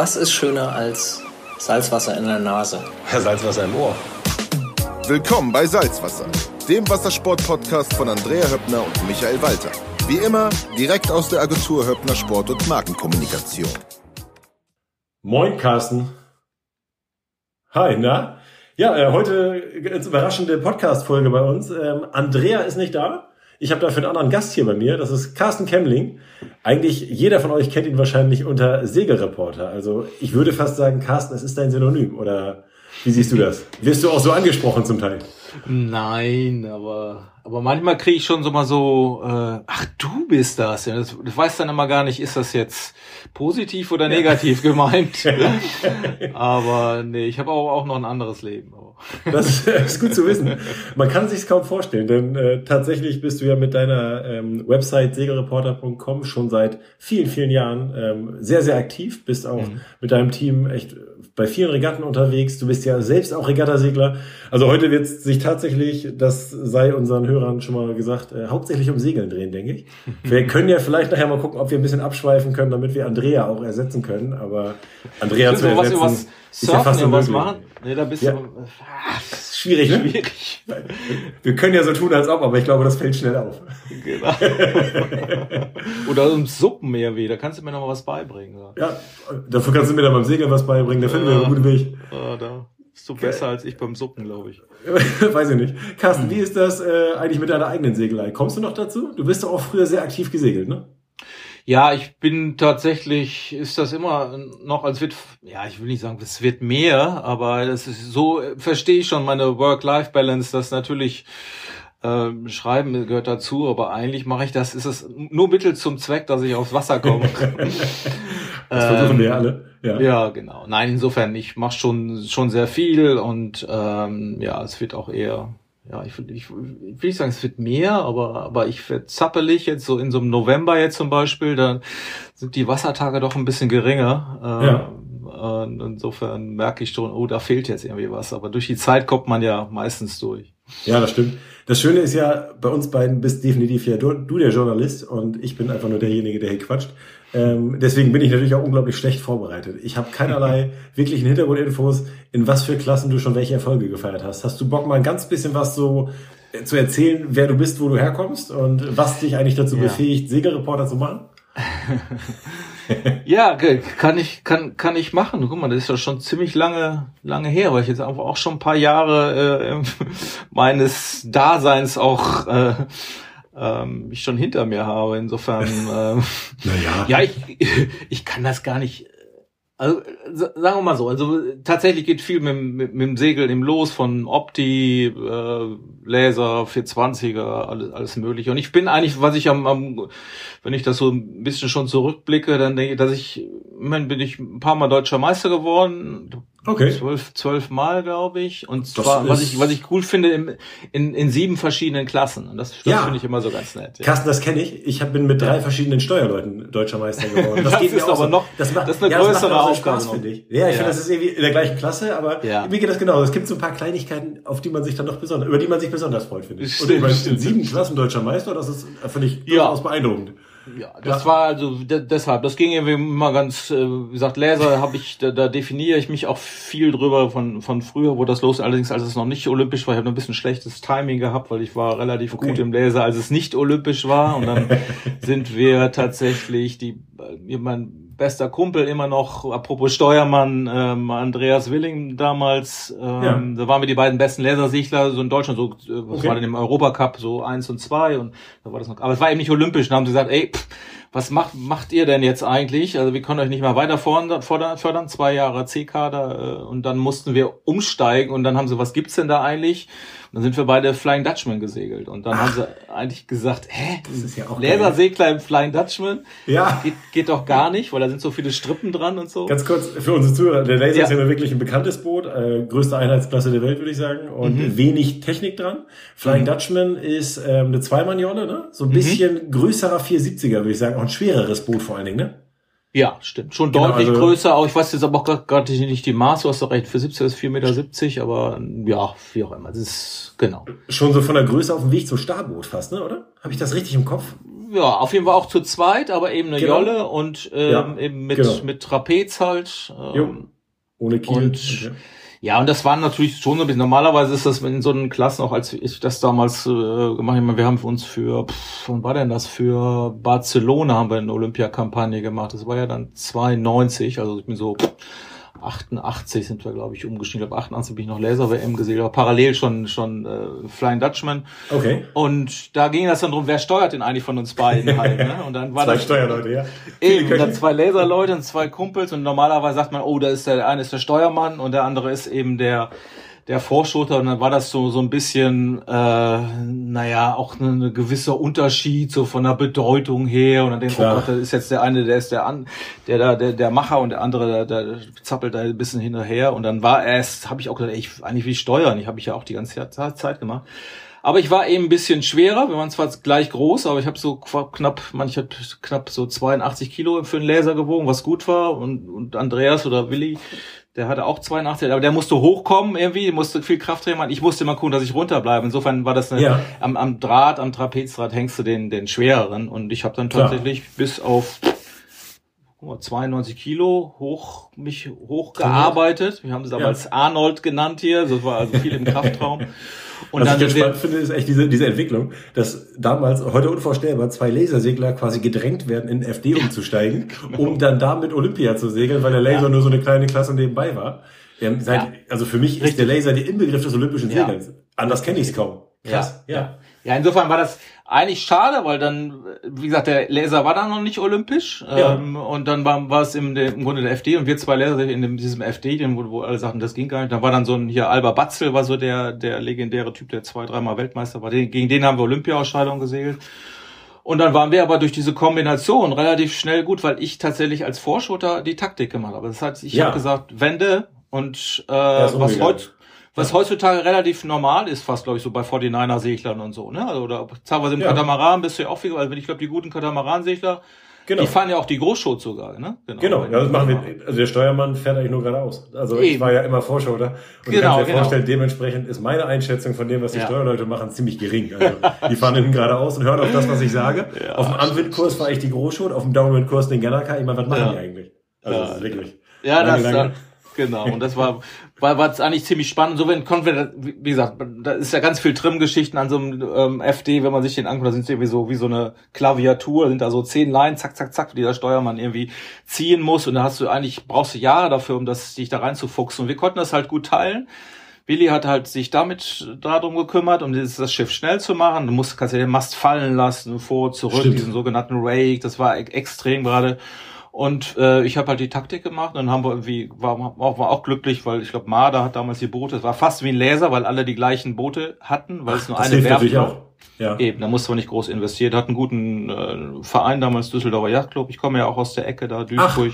Was ist schöner als Salzwasser in der Nase? Ja, Salzwasser im Ohr. Willkommen bei Salzwasser, dem Wassersport-Podcast von Andrea Höppner und Michael Walter. Wie immer, direkt aus der Agentur Höppner Sport und Markenkommunikation. Moin, Carsten. Hi, na? Ja, äh, heute ganz überraschende Podcast-Folge bei uns. Ähm, Andrea ist nicht da. Ich habe dafür einen anderen Gast hier bei mir. Das ist Carsten Kemmling. Eigentlich jeder von euch kennt ihn wahrscheinlich unter Segelreporter. Also ich würde fast sagen, Carsten, es ist dein Synonym. Oder wie siehst du das? Wirst du auch so angesprochen zum Teil? Nein, aber aber manchmal kriege ich schon so mal so, äh, ach du bist das. Ja, das, das weiß dann immer gar nicht, ist das jetzt positiv oder negativ gemeint. aber nee, ich habe auch, auch noch ein anderes Leben. Das ist gut zu wissen. Man kann sich kaum vorstellen, denn äh, tatsächlich bist du ja mit deiner ähm, Website segelreporter.com schon seit vielen, vielen Jahren ähm, sehr, sehr aktiv, bist auch mhm. mit deinem Team echt bei vielen Regatten unterwegs. Du bist ja selbst auch Regattasegler. Also heute wird es sich tatsächlich, das sei unseren Hörern schon mal gesagt, äh, hauptsächlich um Segeln drehen, denke ich. Wir können ja vielleicht nachher mal gucken, ob wir ein bisschen abschweifen können, damit wir Andrea auch ersetzen können. Aber Andrea zu ersetzen, was, was ist ja fast was machen. Nee, da bist ja. du. Ah, schwierig, ne? Schwierig. Wir können ja so tun, als ob, aber ich glaube, das fällt schnell auf. Genau. Oder ums Suppenmeer weh, da kannst du mir noch mal was beibringen. Oder? Ja, dafür kannst du mir dann beim Segeln was beibringen, da finden wir einen guten Weg. Ja, da bist du besser als ich beim Suppen, glaube ich. Weiß ich nicht. Carsten, wie ist das äh, eigentlich mit deiner eigenen Segelei? Kommst du noch dazu? Du bist doch auch früher sehr aktiv gesegelt, ne? Ja, ich bin tatsächlich, ist das immer noch, als wird, ja, ich will nicht sagen, es wird mehr, aber das ist so, verstehe ich schon meine Work-Life-Balance, das natürlich äh, Schreiben gehört dazu, aber eigentlich mache ich das, ist es nur Mittel zum Zweck, dass ich aufs Wasser komme. das versuchen wir alle. Ja. ja, genau. Nein, insofern, ich mache schon schon sehr viel und ähm, ja, es wird auch eher ja, ich, ich, ich will nicht sagen, es wird mehr, aber, aber ich werde zappelig jetzt so in so einem November jetzt zum Beispiel, da sind die Wassertage doch ein bisschen geringer. Äh, ja. Und insofern merke ich schon, oh, da fehlt jetzt irgendwie was. Aber durch die Zeit kommt man ja meistens durch. Ja, das stimmt. Das Schöne ist ja, bei uns beiden bist definitiv ja du, du der Journalist und ich bin einfach nur derjenige, der hier quatscht. Ähm, deswegen bin ich natürlich auch unglaublich schlecht vorbereitet. Ich habe keinerlei wirklichen Hintergrundinfos, in was für Klassen du schon welche Erfolge gefeiert hast. Hast du Bock, mal ein ganz bisschen was so äh, zu erzählen, wer du bist, wo du herkommst und was dich eigentlich dazu ja. befähigt, Segelreporter zu machen? ja, kann ich, kann, kann ich machen. Guck mal, das ist ja schon ziemlich lange, lange her, weil ich jetzt einfach auch schon ein paar Jahre äh, meines Daseins auch äh, ähm, ich schon hinter mir habe. Insofern, ähm, naja. ja, ich, ich kann das gar nicht. Also sagen wir mal so, also tatsächlich geht viel mit, mit, mit dem Segel im Los von Opti, äh, Laser, 420er, alles, alles mögliche. Und ich bin eigentlich, was ich am, am, wenn ich das so ein bisschen schon zurückblicke, dann denke ich, dass ich, immerhin bin ich ein paar Mal deutscher Meister geworden, Okay. Zwölf, zwölf Mal, glaube ich. Und zwar, was ich, was ich cool finde, im, in, in sieben verschiedenen Klassen. Und das, das ja. finde ich immer so ganz nett. Ja. Carsten, das kenne ich. Ich hab, bin mit drei verschiedenen Steuerleuten deutscher Meister geworden. Das, das geht ist aber so. noch, das, macht, das ist eine ja, größere Aufgabe, finde ich. Ja, ich ja. finde, das ist irgendwie in der gleichen Klasse, aber ja. mir geht das genau. Es gibt so ein paar Kleinigkeiten, auf die man sich dann noch besonders, über die man sich besonders freut, finde ich. Stimmt, Und ich meine, in sieben Klassen deutscher Meister, das ist, finde ich, durchaus beeindruckend. Ja, das ja. war also deshalb, das ging irgendwie immer ganz, äh, wie gesagt, Laser habe ich, da, da definiere ich mich auch viel drüber von, von früher, wo das los, allerdings als es noch nicht olympisch war, ich habe ein bisschen schlechtes Timing gehabt, weil ich war relativ okay. gut im Laser, als es nicht olympisch war und dann sind wir tatsächlich die, äh, mein bester Kumpel immer noch, apropos Steuermann, ähm, Andreas Willing damals, ähm, ja. da waren wir die beiden besten Lasersegler so in Deutschland, so, äh, was okay. war denn im Europacup, so eins und zwei und da war das noch, aber es war eben nicht olympisch, da haben sie gesagt, ey, pff, was macht, macht ihr denn jetzt eigentlich? Also wir können euch nicht mal weiter fördern, fördern zwei Jahre C-Kader äh, und dann mussten wir umsteigen und dann haben sie, was gibt's denn da eigentlich? dann sind wir beide Flying Dutchman gesegelt. Und dann Ach. haben sie eigentlich gesagt, hä, das ist ja auch Lasersegler im Flying Dutchman? Ja. Geht, geht doch gar nicht, weil da sind so viele Strippen dran und so. Ganz kurz für unsere Zuhörer, der Laser ja. ist ja wirklich ein bekanntes Boot, äh, größte Einheitsklasse der Welt, würde ich sagen, und mhm. wenig Technik dran. Flying mhm. Dutchman ist ähm, eine Zweimann-Jolle, ne? So ein mhm. bisschen mhm. größerer 470er, würde ich sagen, auch ein schwereres Boot vor allen Dingen, ne? Ja, stimmt. Schon genau, deutlich also, größer. Auch ich weiß jetzt aber auch gerade nicht die Maße. Du hast doch recht. Für 70 ist 4,70 Meter, aber ja, wie auch immer. Das ist genau. Schon so von der Größe auf dem Weg zum Starboot fast, ne? Oder? Habe ich das richtig im Kopf? Ja, auf jeden Fall auch zu zweit, aber eben eine Genau. Jolle und ähm, Ja, eben mit, genau. mit Trapez halt. Ähm, Jo. Ohne Kiel. Und- Okay. Ja, und das waren natürlich schon so ein bisschen, normalerweise ist das in so einen Klassen, auch als ich das damals äh, gemacht habe, wir haben uns für, pff, wann war denn das, für Barcelona haben wir eine Olympiakampagne gemacht, das war ja dann 92, also ich bin so pff, 88 sind wir, glaube ich, umgestiegen, ich glaube 88 bin ich noch Laser-WM gesehen, aber parallel schon, schon äh, Flying Dutchman Okay. und da ging das dann drum, wer steuert denn eigentlich von uns beiden halt, ne? und dann war Zwei das Steuerleute, ja. Eben, dann zwei Laserleute und zwei Kumpels und normalerweise sagt man, oh, da ist der, der eine ist der Steuermann und der andere ist eben der der Vorschoter und dann war das so so ein bisschen, äh, naja, auch ein eine gewisser Unterschied so von der Bedeutung her und dann denkt man, oh Gott, das ist jetzt der eine, der ist der an, der da der, der Macher und der andere, der, der zappelt da ein bisschen hinterher und dann war erst, habe ich auch gedacht, ey, ich eigentlich ich steuern, ich habe ich ja auch die ganze Zeit gemacht. Aber ich war eben ein bisschen schwerer. Wir waren zwar gleich groß, aber ich habe so knapp, manche knapp so 82 Kilo für einen Laser gewogen, was gut war. Und, und Andreas oder Willi, der hatte auch 82, aber der musste hochkommen irgendwie, musste viel Kraft drehen. Ich musste immer gucken, dass ich runterbleibe. Insofern war das eine, Ja. am, am Draht, am Trapezdraht hängst du den, den schwereren. Und ich habe dann tatsächlich bis auf 92 Kilo hoch mich hochgearbeitet. Wir haben es damals Arnold genannt hier. Das war also viel im Kraftraum. Und Was dann ich ganz spannend finde, ist echt diese, diese Entwicklung, dass damals, heute unvorstellbar, zwei Lasersegler quasi gedrängt werden, in FD umzusteigen, um dann damit Olympia zu segeln, weil der Laser genau. Ja. nur so eine kleine Klasse nebenbei war. Seit, Ja. Also für mich ist Richtig. der Laser der Inbegriff des olympischen Ja. Segelns. Anders kenne ich es kaum. Krass. Ja. Ja, insofern war das eigentlich schade, weil dann, wie gesagt, der Laser war dann noch nicht olympisch. Ja. Ähm, und dann war, war es im, im Grunde der FD und wir zwei Laser in dem, diesem FD, dem, wo, wo alle sagten, das ging gar nicht. Da war dann so ein, hier Alba Batzel war so der, der legendäre Typ, der zwei, dreimal Weltmeister war. Den, gegen den haben wir Olympia-Ausscheidung gesegelt. Und dann waren wir aber durch diese Kombination relativ schnell gut, weil ich tatsächlich als Vorschoter die Taktik gemacht habe. Das heißt, ich Ja. habe gesagt, Wende und äh, was heute was heutzutage relativ normal ist, fast glaube ich so bei 49er-Seglern und so, ne? Also, oder teilweise im Ja. Katamaran bist du ja auch viel, also wenn ich glaube, die guten Katamaran-Segler, Genau. die fahren ja auch die Großschot sogar, ne? Genau, ja, das machen wir. Also der Steuermann fährt eigentlich nur geradeaus. Also ich Eben. war ja immer Vorschauter. Und Genau, kannst dir genau. vorstellen, dementsprechend ist meine Einschätzung von dem, was die Ja. Steuerleute machen, ziemlich gering. Also die fahren hinten geradeaus und hören auf das, was ich sage. Ja, auf dem Anwindkurs fahre ich die Großschot, auf dem Downwindkurs den Ganaka. Ich meine, was machen die eigentlich? Also das ist wirklich. Ja, das, da, genau. Und das war, war, war eigentlich ziemlich spannend. So wenn konnten wir, wie gesagt, da ist ja ganz viel Trim-Geschichten an so einem ähm, FD, wenn man sich den anguckt, da sind es irgendwie so wie so eine Klaviatur, sind da so zehn Line, zack, zack, zack, die der Steuermann irgendwie ziehen muss. Und da hast du eigentlich, brauchst du Jahre dafür, um das, dich da reinzufuchsen. Und wir konnten das halt gut teilen. Willi hat halt sich damit darum gekümmert, um das Schiff schnell zu machen. Du musst, kannst ja den Mast fallen lassen, vor, zurück, Stimmt. diesen sogenannten Rake. Das war e- extrem gerade. Und äh, ich habe halt die Taktik gemacht. Dann haben wir irgendwie, war, war, auch glücklich, weil ich glaube, Marder hat damals die Boote, es war fast wie ein Laser, weil alle die gleichen Boote hatten, weil es nur Das eine Werft war. auch. Ja. Eben, da musste man nicht groß investieren. Hat einen guten äh, Verein damals, Düsseldorfer Yachtclub. Ich komme ja auch aus der Ecke da, Duisburg.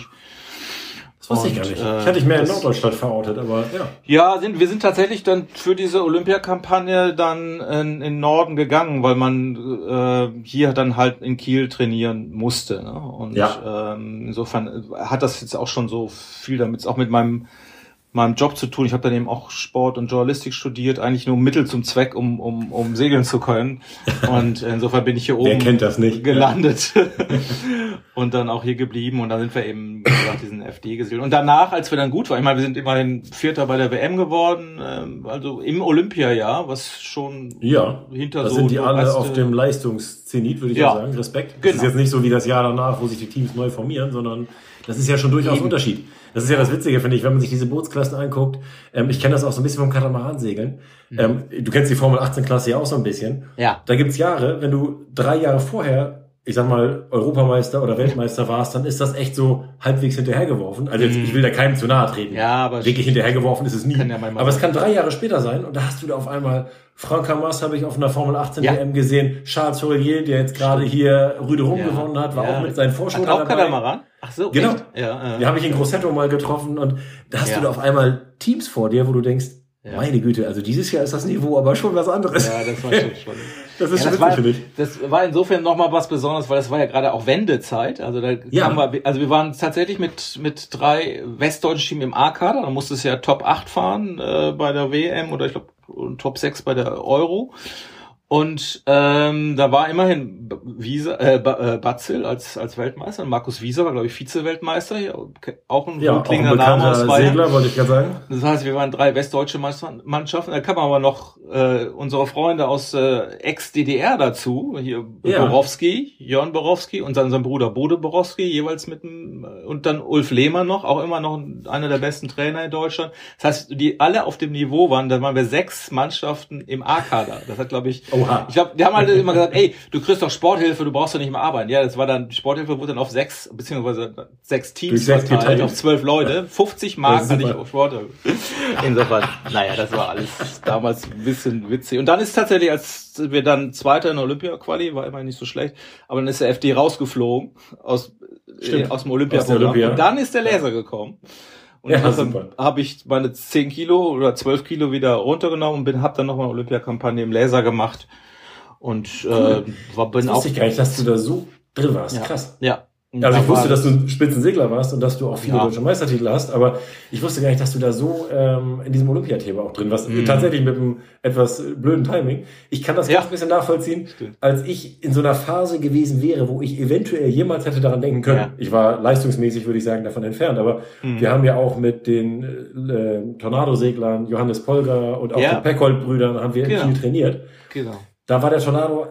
Das wusste ich gar nicht. äh, ich hatte dich mehr in Norddeutschland verortet, aber ja. Ja, sind, wir sind tatsächlich dann für diese Olympiakampagne dann in, in Norden gegangen, weil man äh, hier dann halt in Kiel trainieren musste. Ne? Und Ja. ähm, insofern hat das jetzt auch schon so viel damit, auch mit meinem meinem Job zu tun. Ich habe dann eben auch Sport und Journalistik studiert, eigentlich nur Mittel zum Zweck, um, um, um segeln zu können. Und insofern bin ich hier oben Wer kennt das nicht? gelandet und dann auch hier geblieben und dann sind wir eben, wie gesagt, diesen FD gesegelt. Und danach, als wir dann gut waren, ich meine, wir sind immerhin Vierter bei der WM geworden, ähm, also im Olympiajahr, was schon Ja, hinter da so sind die alle erste- auf dem Leistungszenit, würde ich Ja. sagen. Respekt. Das Genau. ist jetzt nicht so wie das Jahr danach, wo sich die Teams neu formieren, sondern das ist ja schon durchaus ein Unterschied. Das ist ja das Witzige, finde ich, wenn man sich diese Bootsklassen anguckt. Ähm, ich kenne das auch so ein bisschen vom Katamaransegeln. Ähm, du kennst die Formel 18 Klasse ja auch so ein bisschen. Ja. Da gibt's Jahre, wenn du drei Jahre vorher, ich sag mal, Europameister oder Weltmeister warst, dann ist das echt so halbwegs hinterhergeworfen. Also jetzt, ich will da keinem zu nahe treten. Mhm. Ja, aber Wirklich hinterhergeworfen ist es nie. Ja aber es kann drei Jahre später sein und da hast du da auf einmal Frank Hamas habe ich auf einer Formel 18 Ja. WM gesehen, Charles Houllier, der jetzt gerade hier Rüde Rum Ja. gewonnen hat, war auch mit seinen Vorschulen auch dabei. Katamaran? Ach so, Genau. echt? Ja, äh, Die habe ich in Grosseto mal getroffen und da hast du da auf einmal Teams vor dir, wo du denkst, Ja. meine Güte, also dieses Jahr ist das Niveau aber schon was anderes. ja, das war schon spannend. Das ist Ja, schon das, war, witzig, finde ich. das war insofern nochmal was Besonderes, weil das war ja gerade auch Wendezeit. Also da Ja. wir, also wir waren tatsächlich mit mit drei westdeutschen Teams im A-Kader. Da musstest du ja Top 8 fahren äh, bei der WM oder ich glaube Top 6 bei der Euro. Und ähm, da war immerhin Wiese, äh, äh, Batzel als, als Weltmeister. Und Markus Wieser war, glaube ich, Vize-Weltmeister. Auch ein ja, klingender Name aus Bayern. Segler, wollte ich gerade sagen. Das heißt, wir waren drei westdeutsche Mannschaften. Da kamen aber noch äh, unsere Freunde aus äh, Ex-DDR dazu. Hier ja. Borowski, Jörn Borowski und dann sein Bruder Bode Borowski, jeweils mit dem, und dann Ulf Lehmann noch, auch immer noch einer der besten Trainer in Deutschland. Das heißt, die alle auf dem Niveau waren, da waren wir sechs Mannschaften im A-Kader. Das hat, glaube ich, Oha. Ich glaube, die haben halt immer gesagt, ey, du kriegst doch Sporthilfe, du brauchst doch nicht mehr arbeiten. Ja, das war dann, Sporthilfe wurde dann auf sechs, beziehungsweise sechs Teams verteilt, auf zwölf Leute. 50 Mark hatte ich auf Sporthilfe. Insofern, naja, das war alles damals ein bisschen witzig. Und dann ist tatsächlich, als wir dann Zweiter in Olympia-Quali, war immer nicht so schlecht, aber dann ist der FD rausgeflogen aus, äh, aus dem Olympia-Programm. Olympia. Und dann ist der Laser gekommen. Und ja, dann habe ich meine 10 Kilo oder 12 Kilo wieder runtergenommen und bin, habe dann nochmal Olympiakampagne im Laser gemacht und äh, war, bin das auch. Ich gar nicht, dass du da so drin warst. Ja. Krass. Ja. Also ich wusste, dass du ein Spitzensegler warst und dass du auch viele ja. deutsche Meistertitel hast, aber ich wusste gar nicht, dass du da so ähm, in diesem Olympiathema auch drin warst. Mhm. Tatsächlich mit einem etwas blöden Timing. Ich kann das ja. ganz ein bisschen nachvollziehen, Stimmt. als ich in so einer Phase gewesen wäre, wo ich eventuell jemals hätte daran denken können. Ja. Ich war leistungsmäßig, würde ich sagen, davon entfernt, aber mhm. wir haben ja auch mit den äh, Tornado-Seglern, Johannes Polger und auch ja. den Peckhold-Brüdern haben wir genau. viel trainiert. Genau. Da war der Tornado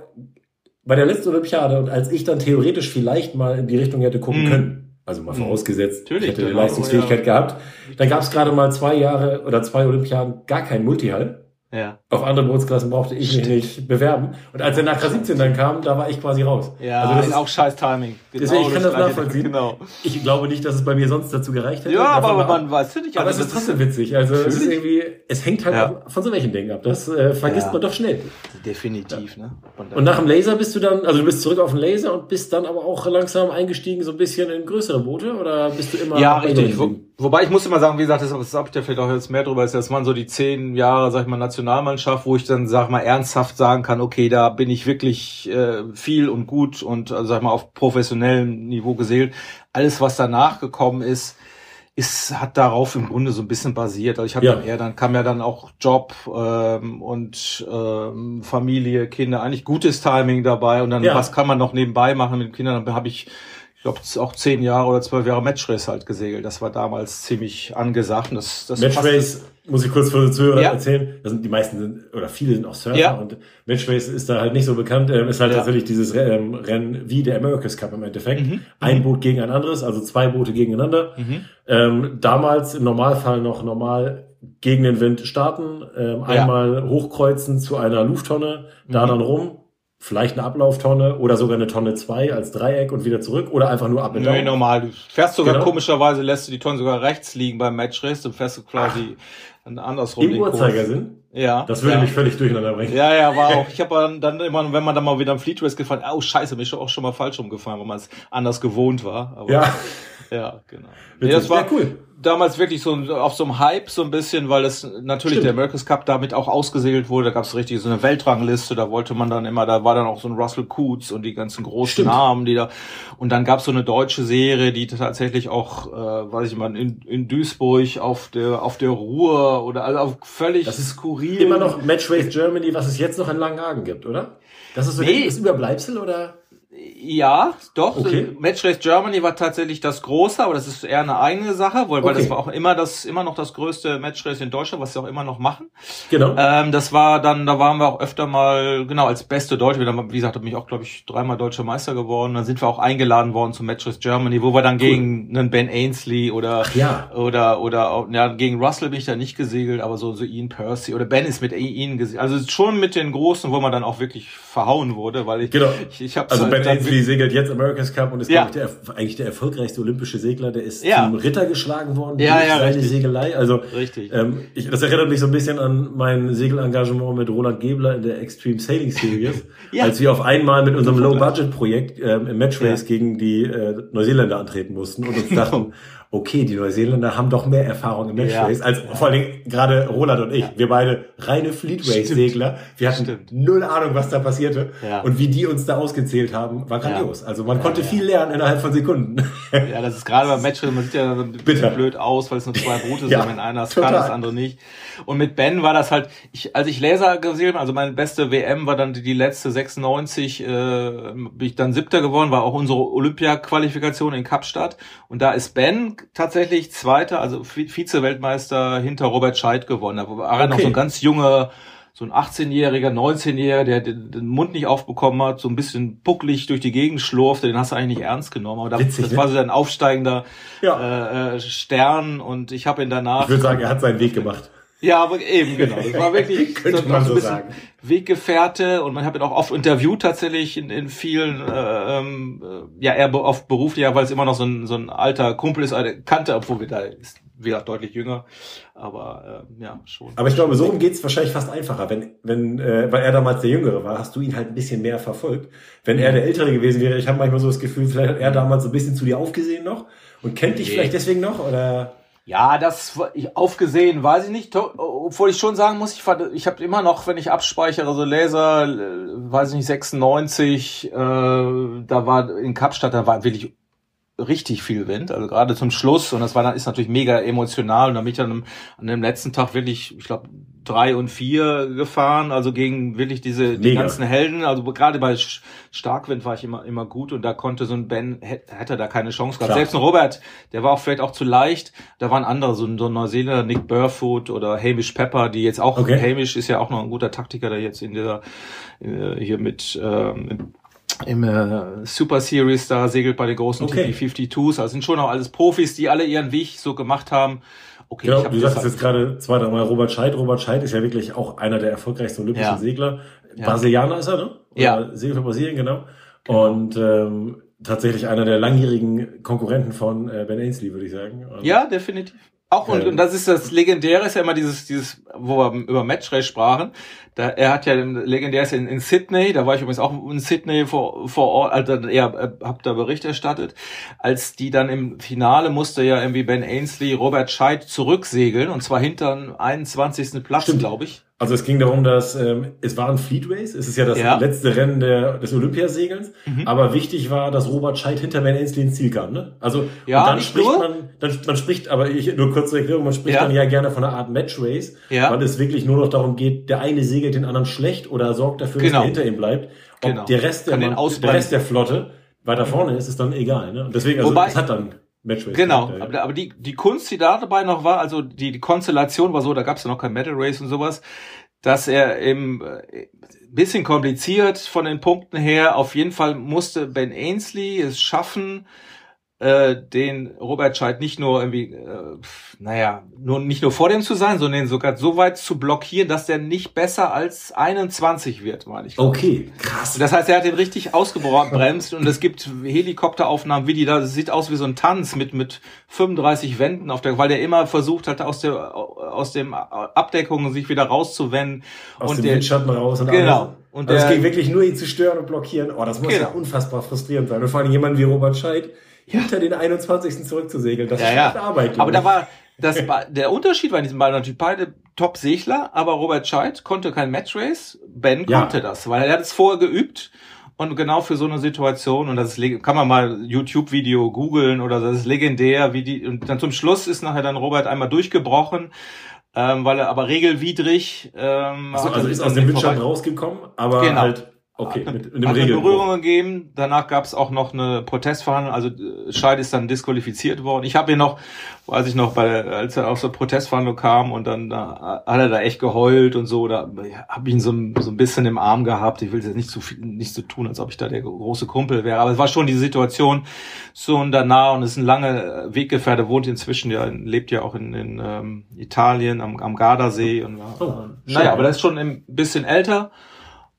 bei der letzten Olympiade und als ich dann theoretisch vielleicht mal in die Richtung hätte gucken mhm. können, also mal mhm. vorausgesetzt, Natürlich, ich hätte die Leistungsfähigkeit ja. gehabt, dann gab es gerade mal zwei Jahre oder zwei Olympiaden gar kein Multihall. Ja. Auf andere Bootsklassen brauchte ich mich nicht bewerben. Und als er nach K17 dann kam, da war ich quasi raus. Ja, also das ist auch scheiß Timing. Genau deswegen, ich kann das nachvollziehen. Genau. Ich glaube nicht, dass es bei mir sonst dazu gereicht hätte. Ja, aber man weiß finde ich. Aber es ist trotzdem witzig. Also es ist irgendwie, es hängt halt ja. von so welchen Dingen ab. Das äh, vergisst ja. man doch schnell. Definitiv, ne? Und nach dem Laser bist du dann, also du bist zurück auf den Laser und bist dann aber auch langsam eingestiegen so ein bisschen in größere Boote oder bist du immer? Ja, richtig. Wo, wobei ich muss immer sagen, wie gesagt, das, das habt ihr vielleicht auch jetzt mehr drüber, ist, das waren so die zehn Jahre, sag ich mal, Nationalmannschaft, wo ich dann, sag mal, ernsthaft sagen kann, okay, da bin ich wirklich äh, viel und gut und, also, sag mal, auf professionellem Niveau gesehen. Alles, was danach gekommen ist, ist, hat darauf im Grunde so ein bisschen basiert. Also ich habe ja. dann eher, dann kam ja dann auch Job ähm, und ähm, Familie, Kinder, eigentlich gutes Timing dabei und dann ja. was kann man noch nebenbei machen mit den Kindern. Dann habe ich, ich glaube, auch zehn Jahre oder zwölf Jahre Matchrace halt gesegelt. Das war damals ziemlich angesagt. Und das, das Matchrace muss ich kurz für die Zuhörer ja. erzählen. Das sind, die meisten sind, oder viele sind auch Surfer ja. und Matchrace ist da halt nicht so bekannt. Ähm, ist halt ja. tatsächlich dieses ähm, Rennen wie der America's Cup im Endeffekt. Mhm. Ein Boot gegen ein anderes, also zwei Boote gegeneinander. Mhm. Ähm, damals im Normalfall noch normal gegen den Wind starten, ähm, einmal hochkreuzen zu einer Lufttonne, da mhm. dann rum, vielleicht eine Ablauftonne oder sogar eine Tonne zwei als Dreieck und wieder zurück oder einfach nur ab und. Nee, normal. Du fährst sogar genau. komischerweise, lässt du die Tonne sogar rechts liegen beim Matchrace und fährst du quasi Ach. andersrum. Im Uhrzeigersinn? Ja. Das würde ja. mich völlig durcheinander bringen. Ja, ja, war auch. Ich habe dann immer, wenn man dann mal wieder am Fleet Race gefahren, oh scheiße, bin ich auch schon mal falsch rumgefahren, weil man es anders gewohnt war. Aber, ja. Ja, genau. Nee, das war cool damals wirklich so auf so einem Hype so ein bisschen, weil es natürlich Stimmt. der America's Cup damit auch ausgesegelt wurde. Da gab es richtig so eine Weltrangliste, da wollte man dann immer, da war dann auch so ein Russell Coots und die ganzen großen Stimmt. Namen, die da. Und dann gab es so eine deutsche Serie, die tatsächlich auch, äh, weiß ich mal, in, in Duisburg auf der auf der Ruhr oder also auf völlig das ist skurril. Immer noch Match Race Germany, was es jetzt noch in Langenhagen gibt, oder? Das ist so nee. das Überbleibsel oder? Ja, doch. Okay. Matchless Germany war tatsächlich das große, aber das ist eher eine eigene Sache, weil, okay. weil das war auch immer das, immer noch das größte Matchrace in Deutschland, was sie auch immer noch machen. Genau. Ähm, das war dann, da waren wir auch öfter mal, genau, als beste Deutsche, wie gesagt, habe ich auch, glaube ich, dreimal deutscher Meister geworden. Dann sind wir auch eingeladen worden zum Matchless Germany, wo wir dann cool. gegen einen Ben Ainsley oder, Ach, ja. oder, oder, ja, gegen Russell bin ich da nicht gesegelt, aber so, so Ian Percy oder Ben ist mit Ian gesegelt. Also schon mit den Großen, wo man dann auch wirklich verhauen wurde, weil ich, genau. ich, ich habe also halt Ben Ainsley segelt jetzt America's Cup und ist, ja. glaube ich, der, eigentlich der erfolgreichste olympische Segler. Der ist ja. zum Ritter geschlagen worden ja, durch ja, seine richtig. Segelei. Also, richtig. Ähm, ich, das erinnert mich so ein bisschen an mein Segelengagement mit Roland Gebler in der Extreme Sailing Series, als wir auf einmal mit unserem Low-Budget-Projekt ähm, im Matchrace gegen die äh, Neuseeländer antreten mussten und uns dachten, okay, die Neuseeländer haben doch mehr Erfahrung im Matchrace ja. als vor allem gerade Roland und ich. Ja. Wir beide reine Fleet Race Segler. Wir hatten Stimmt. null Ahnung, was da passierte. Ja. Und wie die uns da ausgezählt haben, war grandios. Also man konnte viel lernen innerhalb von Sekunden. Ja, das ist gerade beim Matchrace, man sieht ja ein bisschen Bitter. blöd aus, weil es nur zwei Brote sind, wenn einer es kann, das andere nicht. Und mit Ben war das halt, ich, als ich Laser gesehen habe, also meine beste WM war dann die, die letzte 96, äh, bin ich dann siebter geworden, war auch unsere Olympia-Qualifikation in Kapstadt. Und da ist Ben tatsächlich Zweiter, also Vize-Weltmeister hinter Robert Scheid gewonnen. Da war okay. noch so ein ganz junger, so ein 18-Jähriger, 19-Jähriger, der den Mund nicht aufbekommen hat, so ein bisschen pucklig durch die Gegend schlurfte, den hast du eigentlich nicht ernst genommen. Aber Witzig, das ne? war so ein aufsteigender ja. äh, Stern und ich habe ihn danach. Ich würde sagen, er hat seinen Weg gemacht. Ja, aber eben, genau. Das war wirklich Könnte so, man so ein bisschen sagen. Weggefährte und man hat ihn auch oft interviewt tatsächlich in, in vielen, äh, ähm, ja, er oft beruflich, ja, weil es immer noch so ein, so ein alter Kumpel ist, eine Kante, obwohl wir da ist wieder deutlich jünger, aber äh, ja, schon. Aber ich glaube, so rum geht's wahrscheinlich fast einfacher. Wenn, wenn, äh, weil er damals der Jüngere war, hast du ihn halt ein bisschen mehr verfolgt. Wenn er der Ältere gewesen wäre, ich habe manchmal so das Gefühl, vielleicht hat er damals so ein bisschen zu dir aufgesehen noch und kennt dich nee. vielleicht deswegen noch, oder? Ja, das aufgesehen, weiß ich nicht. Obwohl ich schon sagen muss, ich, ich habe immer noch, wenn ich abspeichere, so Laser, äh, weiß ich nicht, 96, äh, da war in Kapstadt, da war wirklich richtig viel Wind, also gerade zum Schluss. Und das war dann ist natürlich mega emotional. Und dann bin ich dann an dem letzten Tag wirklich, ich glaube drei und vier gefahren, also gegen wirklich diese die ganzen Helden, also gerade bei Starkwind war ich immer immer gut und da konnte so ein Ben hätte da keine Chance gehabt. Klar. Selbst ein Robert, der war auch vielleicht auch zu leicht. Da waren andere, so ein, so ein Neuseeländer Nick Burfoot oder Hamish Pepper, die jetzt auch okay. Hamish ist ja auch noch ein guter Taktiker, der jetzt in dieser äh, hier mit ähm, im äh, Super Series da segelt bei den großen okay. TT52s. Also sind schon auch alles Profis, die alle ihren Weg so gemacht haben. Okay, genau, du sagst jetzt gerade zwei, dreimal Robert Scheid. Robert Scheid ist ja wirklich auch einer der erfolgreichsten olympischen ja. Segler. Ja. Brasilianer ist er, ne? Oder ja. Segel für Brasilien, genau. genau. Und ähm, tatsächlich einer der langjährigen Konkurrenten von äh, Ben Ainsley, würde ich sagen. Und ja, definitiv. Auch und, und das ist das Legendäre, ist ja immer dieses, dieses, wo wir über Matchrace sprachen. Da, er hat ja legendäres in, in Sydney, da war ich übrigens auch in Sydney vor, vor Ort, also er äh, hab da Bericht erstattet, als die dann im Finale musste ja irgendwie Ben Ainsley Robert Scheid zurücksegeln und zwar hinter dem 21. Platz, glaube ich. Also es ging darum, dass ähm, es war ein Fleet Race, es ist ja das ja. letzte Rennen der, des Olympiasegelns, mhm. aber wichtig war, dass Robert Scheid hinter Ben Ainsley ins Ziel kam. Ne? Also ja, und dann spricht nur? man, dann, man spricht, aber ich nur kurze Erklärung, man spricht ja. dann ja gerne von einer Art Match Race, ja. weil es wirklich nur noch darum geht, der eine segelt den anderen schlecht oder sorgt dafür, genau. dass er hinter ihm bleibt. Ob genau. der Rest der, Mann, der Rest der Flotte weiter vorne ist, ist dann egal. Ne? Und deswegen, also Wobei, es hat dann Match Race. Genau, ja. aber, aber die, die Kunst, die da dabei noch war, also die, die Konstellation war so, da gab es ja noch kein Metal Race und sowas dass er im äh, bisschen kompliziert von den Punkten her. Auf jeden Fall musste Ben Ainsley es schaffen, äh, den Robert Scheid nicht nur irgendwie, äh, naja, nur nicht nur vor dem zu sein, sondern ihn sogar so weit zu blockieren, dass der nicht besser als 21 wird, meine ich. Okay, krass. Das heißt, er hat den richtig ausgebremst und es gibt Helikopteraufnahmen, wie die da, das sieht aus wie so ein Tanz mit mit 35 Wänden auf der, weil der immer versucht hat, aus der aus dem Abdeckung sich wieder rauszuwenden aus und dem der, Windschatten raus und genau. Alles. Und also es ging wirklich nur ihn zu stören und blockieren. Oh, das muss genau. ja unfassbar frustrierend sein. Und vor allem jemand wie Robert Scheid, hinter den 21. zurückzusegeln. Das ja, ist ja. Arbeit. Aber da war, das war, der Unterschied war in diesem Ball natürlich beide Top-Segler, aber Robert Scheid konnte kein Matchrace, Ben ja. konnte das, weil er hat es vorher geübt und genau für so eine Situation und das ist, kann man mal YouTube-Video googeln oder das ist legendär, wie die und dann zum Schluss ist nachher dann Robert einmal durchgebrochen, ähm, weil er aber regelwidrig ähm, also, also ist aus dem Windschatten rausgekommen, aber genau. halt Okay, mit, mit dem hat eine Berührung gegeben. Danach gab es auch noch eine Protestverhandlung. Also äh, Scheid ist dann disqualifiziert worden. Ich habe ihn noch, weiß ich noch, bei, als er aus der Protestverhandlung kam und dann da, hat er da echt geheult und so. Da habe ich ihn so, so ein bisschen im Arm gehabt. Ich will jetzt nicht zu viel, nicht so tun, als ob ich da der große Kumpel wäre. Aber es war schon die Situation so und danach und es ist ein lange Weggefährte, wohnt inzwischen ja, lebt ja auch in, in ähm, Italien am, am Gardasee und oh, naja, aber das ist schon ein bisschen älter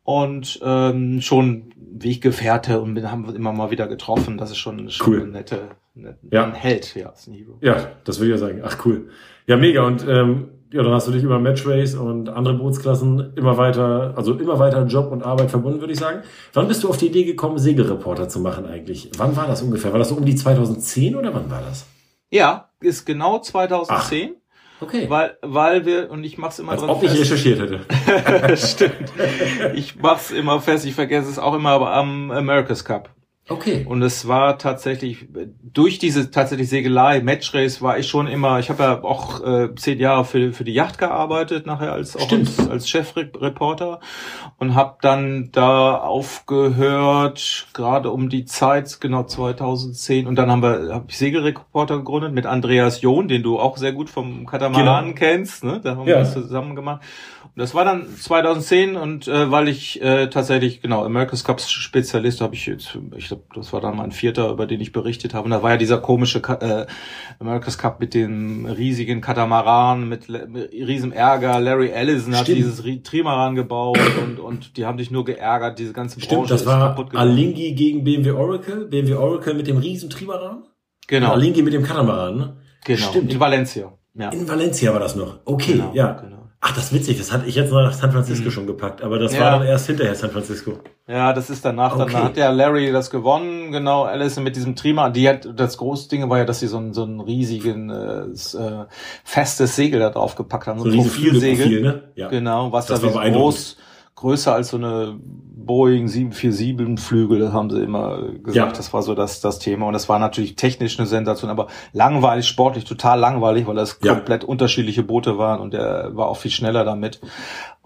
und ähm, schon Weggefährte und wir haben immer mal wieder getroffen. Das ist schon, schon cool. eine nette, nette ja. ein Held, ja, ist ein Hero. Ja, das würde ich ja sagen. Ach cool. Ja, mega. Und ähm, ja, dann hast du dich über Matchrace und andere Bootsklassen immer weiter, also immer weiter Job und Arbeit verbunden, würde ich sagen. Wann bist du auf die Idee gekommen, Segelreporter zu machen eigentlich? Wann war das ungefähr? War das so um die 2010 oder wann war das? Ja, ist genau 2010. Ach. Okay. Weil, weil wir, und ich mach's immer Als ob fest. ich recherchiert hätte. Stimmt. Ich mach's immer fest, ich vergesse es auch immer, aber am America's Cup. Okay. Und es war tatsächlich durch diese tatsächlich Segelei, Matchrace war ich schon immer, ich habe ja auch äh, zehn Jahre für, für die Yacht gearbeitet, nachher als auch als, als Chefreporter und habe dann da aufgehört, gerade um die Zeit, genau 2010. Und dann haben wir, habe ich Segelreporter gegründet mit Andreas John, den du auch sehr gut vom Katamaran genau. kennst. Ne? Da haben ja. wir das zusammen gemacht. Das war dann 2010 und äh, weil ich äh, tatsächlich, genau, America's Cup Spezialist habe ich jetzt, ich glaube, das war dann mein vierter, über den ich berichtet habe. Und da war ja dieser komische äh, America's Cup mit dem riesigen Katamaran, mit, mit riesem Ärger. Larry Ellison Stimmt. hat dieses Trimaran gebaut und, und die haben dich nur geärgert, diese ganze Branche Stimmt, das war Alingi gegen BMW Oracle, BMW Oracle mit dem riesen Trimaran. Genau. Und Alingi mit dem Katamaran, ne? Genau. Stimmt. In Valencia. Ja. In Valencia war das noch. Okay, genau, ja. Genau. Ach, das ist witzig, das hatte ich jetzt nach San Francisco mhm. schon gepackt, aber das ja. war dann erst hinterher San Francisco. Ja, das ist danach, okay. dann hat ja Larry das gewonnen, genau, Allison mit diesem Trima, die hat, das große Ding war ja, dass sie so ein, so ein riesigen, äh, äh, festes Segel da drauf gepackt haben, so, so ein Profilsegel. Ne? Ja. Genau, was das da wie groß, größer als so eine Boeing 747 Flügel, haben sie immer gesagt. Ja. Das war so das, das Thema. Und das war natürlich technisch eine Sensation, aber langweilig, sportlich total langweilig, weil das ja. komplett unterschiedliche Boote waren und der war auch viel schneller damit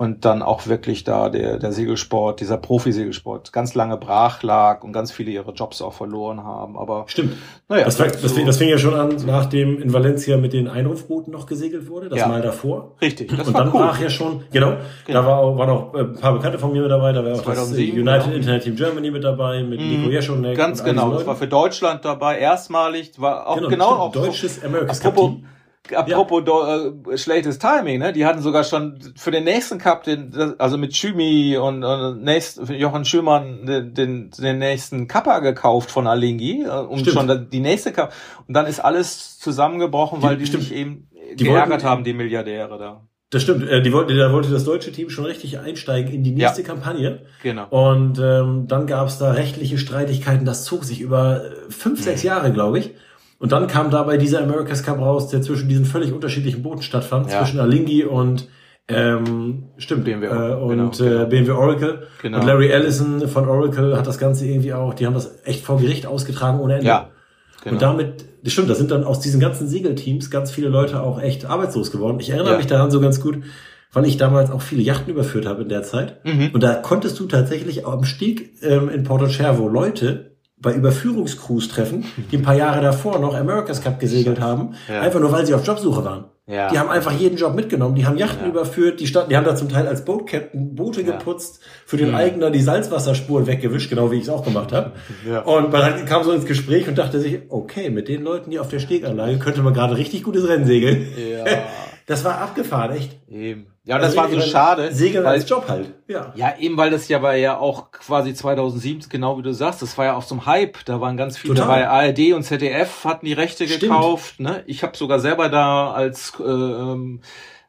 und dann auch wirklich da der, der Segelsport, dieser Profisegelsport ganz lange brach lag und ganz viele ihre Jobs auch verloren haben. Aber stimmt. Naja, das, war, das, fing, das fing ja schon an, nachdem in Valencia mit den Einrufbooten noch gesegelt wurde, das ja. Mal davor. Richtig. Das und dann cool. brach ja schon, genau, genau. da war auch, waren auch äh, ein paar Bekannte von mir mit dabei, da war auch 2007, das United genau. Internet Team Germany mit dabei, mit mhm. Nico Jeschonek. Ganz genau, das war für Deutschland dabei, erstmalig, war auch genau, genau auch deutsches America's Cup Team Apropos ja. äh, schlechtes Timing, ne? Die hatten sogar schon für den nächsten Cup, den, also mit Schümi und, und nächst, Jochen Schümann den, den, den nächsten Kappa gekauft von Alingi, äh, um stimmt. schon die nächste Cup. Und dann ist alles zusammengebrochen, weil die, die sich eben die geärgert wollten, haben, die Milliardäre da. Das stimmt. Äh, die wollte, da wollte das deutsche Team schon richtig einsteigen in die nächste ja. Kampagne. Genau. Und ähm, dann gab es da rechtliche Streitigkeiten. Das zog sich über fünf, sechs mhm. Jahre, glaube ich. Und dann kam dabei dieser America's Cup raus, der zwischen diesen völlig unterschiedlichen Booten stattfand, ja. zwischen Alingi und ähm, stimmt, BMW, äh, und genau, genau. Äh, BMW Oracle. Genau. Und Larry Ellison von Oracle hat das Ganze irgendwie auch, die haben das echt vor Gericht ausgetragen ohne Ende. Ja, genau. Und damit, das stimmt, da sind dann aus diesen ganzen Segelteams ganz viele Leute auch echt arbeitslos geworden. Ich erinnere ja. mich daran so ganz gut, weil ich damals auch viele Yachten überführt habe in der Zeit. Mhm. Und da konntest du tatsächlich am Steg ähm, in Porto Cervo Leute bei Überführungscrews treffen, die ein paar Jahre davor noch America's Cup gesegelt haben, ja. einfach nur weil sie auf Jobsuche waren. Ja. Die haben einfach jeden Job mitgenommen, die haben Yachten ja. überführt, die standen, die haben da zum Teil als Boatcaptain Boote geputzt, für den mhm. Eigner die Salzwasserspuren weggewischt, genau wie ich es auch gemacht habe. Und man kam so ins Gespräch und dachte sich, okay, mit den Leuten, die auf der Steganlage, könnte man gerade richtig gutes Rennen segeln. Das war abgefahren, echt. Eben. Ja, und das also war so schade. Segeln als Job halt. Ja. Ja, eben weil das ja war ja auch quasi 2007, genau wie du sagst, das war ja auch so ein Hype. Da waren ganz viele, Total. da ARD und ZDF hatten die Rechte Stimmt. gekauft. Ne? Ich habe sogar selber da als äh, ähm,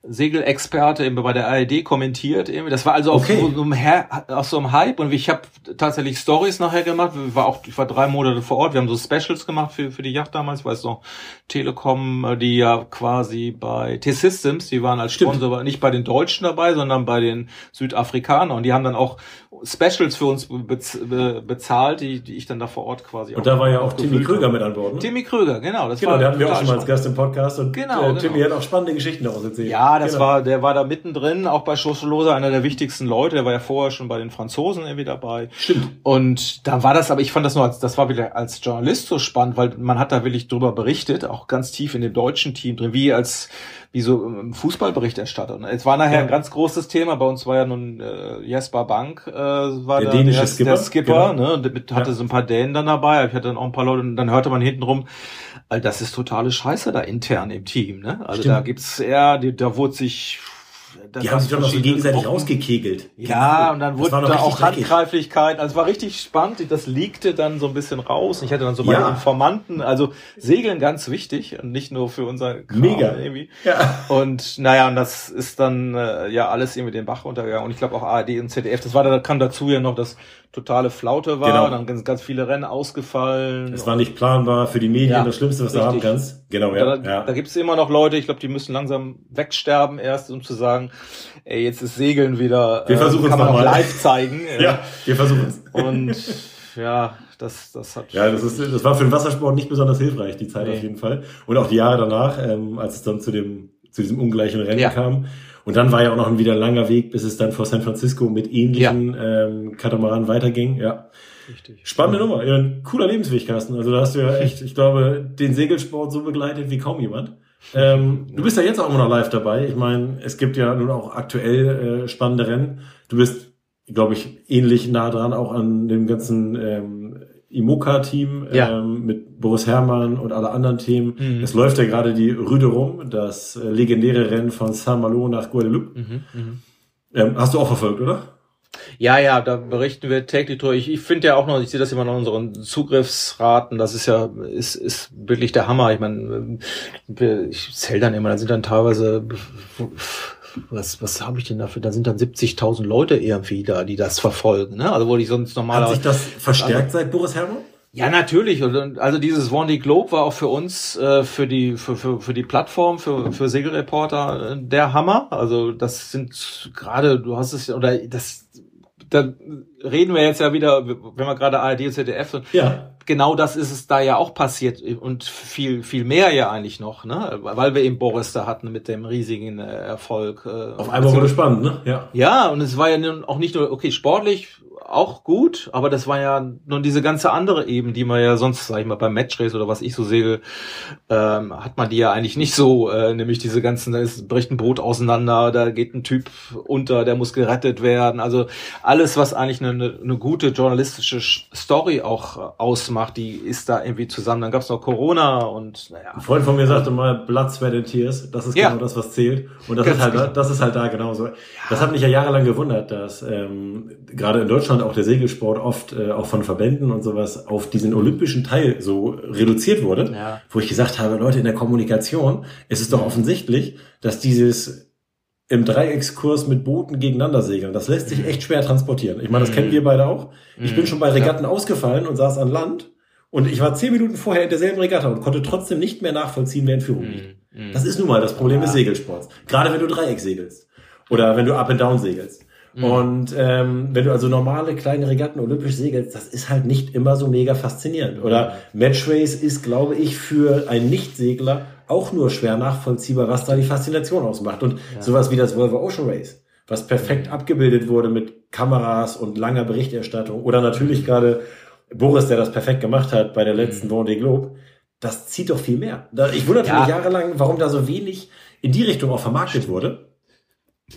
Segelexperte eben bei der ARD kommentiert. Irgendwie. Das war also okay. auf, so einem, auf so einem Hype und ich habe tatsächlich Stories nachher gemacht. Ich war auch, ich war drei Monate vor Ort. Wir haben so Specials gemacht für für die Yacht damals. Ich weiß noch, Telekom, die ja quasi bei T-Systems, die waren als Sponsor Stimmt. nicht bei den Deutschen dabei, sondern bei den Südafrikanern und die haben dann auch Specials für uns bezahlt, die, die ich dann da vor Ort quasi Und da war ja auch Timmy Kröger mit an Bord. Ne? Timmy Kröger, genau. Das genau, war der hatten wir auch schon mal als Gast im Podcast und genau, äh, Timmy genau. hat auch spannende Geschichten daraus erzählt. Ja, das genau. war, der war da mittendrin, auch bei Schosselose einer der wichtigsten Leute. Der war ja vorher schon bei den Franzosen irgendwie dabei. Stimmt. Und da war das, aber ich fand das nur als, das war wieder als Journalist so spannend, weil man hat da wirklich drüber berichtet, auch ganz tief in dem deutschen Team drin, wie als wie so ähm, Fußballberichterstatter. Es war nachher ja. ein ganz großes Thema. Bei uns war ja nun äh, Jesper Bank, äh, war der, dänische der, Skipper, der Skipper genau. ne? Und hatte ja. so ein paar Dänen dann dabei. Ich hatte dann auch ein paar Leute und dann hörte man hintenrum, all das ist totale Scheiße da intern im Team. Ne? Also Stimmt. da gibt's eher, da wurde sich die haben sich doch noch so gegenseitig Gruppen. rausgekegelt. Ja, und dann wurde da auch Handgreiflichkeit. Also es war richtig spannend. Das liegte dann so ein bisschen raus. Ich hatte dann so meine ja. Informanten. Also Segeln ganz wichtig und nicht nur für unser Kram Mega. irgendwie. Ja. Und naja, und das ist dann äh, ja alles irgendwie den Bach runtergegangen. Und ich glaube auch ARD und ZDF. Das war da kam dazu ja noch, dass totale Flaute war. Genau. Dann ganz, ganz viele Rennen ausgefallen. Es war nicht planbar für die Medien. Ja, das Schlimmste, was richtig. du haben kannst. Genau, ja. Da, ja. da gibt es immer noch Leute. Ich glaube, die müssen langsam wegsterben erst, um zu sagen, ey, jetzt ist Segeln wieder. Wir äh, versuchen kann es man live zeigen. ja, wir versuchen es. Und ja, das, das hat. Ja, das ist, das war für den Wassersport nicht besonders hilfreich, die Zeit nee. auf jeden Fall. Und auch die Jahre danach, ähm, als es dann zu dem, zu diesem ungleichen Rennen ja. kam. Und dann war ja auch noch ein wieder langer Weg, bis es dann vor San Francisco mit ähnlichen ja. ähm, Katamaranen weiterging. Ja. Richtig. Spannende ja. Nummer. Ja, ein cooler Lebensweg, Carsten. Also da hast du ja echt, ich glaube, den Segelsport so begleitet wie kaum jemand. Ähm, du bist ja jetzt auch immer noch live dabei. Ich meine, es gibt ja nun auch aktuell äh, spannende Rennen. Du bist, glaube ich, ähnlich nah dran auch an dem ganzen ähm, Imoca-Team ja. ähm, mit Boris Herrmann und alle anderen Themen. Mhm. Es läuft ja gerade die Rüde rum, das äh, legendäre Rennen von Saint-Malo nach Guadeloupe. Mhm, mh. ähm, hast du auch verfolgt, oder? Ja, ja, da berichten wir täglich drüber. Ich, ich finde ja auch noch, ich sehe das immer noch in unseren Zugriffsraten, das ist ja, ist, ist wirklich der Hammer. Ich meine, ich zähle dann immer, da sind dann teilweise was, was habe ich denn dafür? Da sind dann 70.000 Leute irgendwie da, die das verfolgen. Ne? Also wo ich sonst normalerweise... Hat sich das verstärkt also, seit Boris Herrmann? Ja, natürlich. Und also dieses One Globe war auch für uns, äh, für die für, für, für die Plattform, für, für Segelreporter äh, der Hammer. Also das sind gerade, du hast es oder das da reden wir jetzt ja wieder, wenn wir gerade ARD und ZDF, ja. Genau das ist es da ja auch passiert und viel, viel mehr ja eigentlich noch, ne? weil wir eben Boris da hatten mit dem riesigen äh, Erfolg. Äh, Auf einmal wurde spannend, ne? Ja. Ja, und es war ja auch nicht nur, okay, sportlich auch gut, aber das war ja nun diese ganze andere Ebene, die man ja sonst, sag ich mal, beim Matchrace oder was ich so sehe, ähm, hat man die ja eigentlich nicht so, äh, nämlich diese ganzen, da ist, bricht ein Boot auseinander, da geht ein Typ unter, der muss gerettet werden. Also alles, was eigentlich eine, eine gute journalistische Story auch ausmacht, die ist da irgendwie zusammen. Dann gab's noch Corona und naja. Ein Freund von mir sagte mal, Blood, Sweat and Tears, das ist ja. genau das, was zählt. Und das ist halt, das ist halt da genauso. Das hat mich ja jahrelang gewundert, dass ähm, gerade in Deutschland Deutschland auch der Segelsport oft äh, auch von Verbänden und sowas auf diesen olympischen Teil so reduziert wurde, ja. wo ich gesagt habe, Leute, in der Kommunikation ist es doch offensichtlich, dass dieses im Dreieckskurs mit Booten gegeneinander segeln. Das lässt sich mhm. echt schwer transportieren. Ich meine, das kennen mhm. wir beide auch. Ich bin mhm. schon bei Regatten ja. ausgefallen und saß an Land und ich war zehn Minuten vorher in derselben Regatta und konnte trotzdem nicht mehr nachvollziehen, wer in Führung liegt. Das ist nun mal das Problem ja. des Segelsports. Gerade wenn du Dreieck segelst. Oder wenn du Up and Down segelst. Mhm. Und ähm, wenn du also normale kleine Regatten olympisch segelst, das ist halt nicht immer so mega faszinierend. Oder Matchrace ist, glaube ich, für einen Nichtsegler auch nur schwer nachvollziehbar, was da die Faszination ausmacht. Und ja. sowas wie das Volvo Ocean Race, was perfekt mhm. abgebildet wurde mit Kameras und langer Berichterstattung. Oder natürlich gerade Boris, der das perfekt gemacht hat bei der letzten mhm. Vendée Globe. Das zieht doch viel mehr. Ich wunderte ja. mich jahrelang, warum da so wenig in die Richtung auch vermarktet wurde.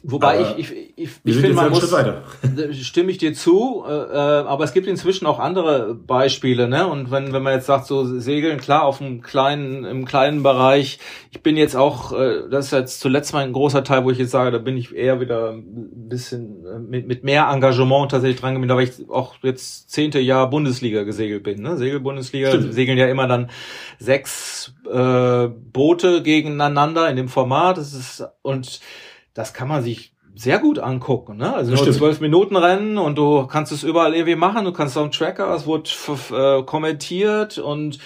Wobei aber ich, ich, ich, ich finde, man muss, stimme ich dir zu, äh, äh, aber es gibt inzwischen auch andere Beispiele, ne? Und wenn, wenn man jetzt sagt, so Segeln, klar, auf einem kleinen, im kleinen Bereich, ich bin jetzt auch, äh, das ist jetzt zuletzt mal ein großer Teil, wo ich jetzt sage, da bin ich eher wieder ein bisschen äh, mit, mit mehr Engagement tatsächlich dran gewesen, weil ich auch jetzt zehnte Jahr Bundesliga gesegelt bin, ne? Segelbundesliga, segeln ja immer dann sechs äh, Boote gegeneinander in dem Format, das ist, und das kann man sich sehr gut angucken. Ne? Also nur zwölf Minuten Rennen und du kannst es überall irgendwie machen. Du kannst auf dem Tracker, es wurde äh, kommentiert und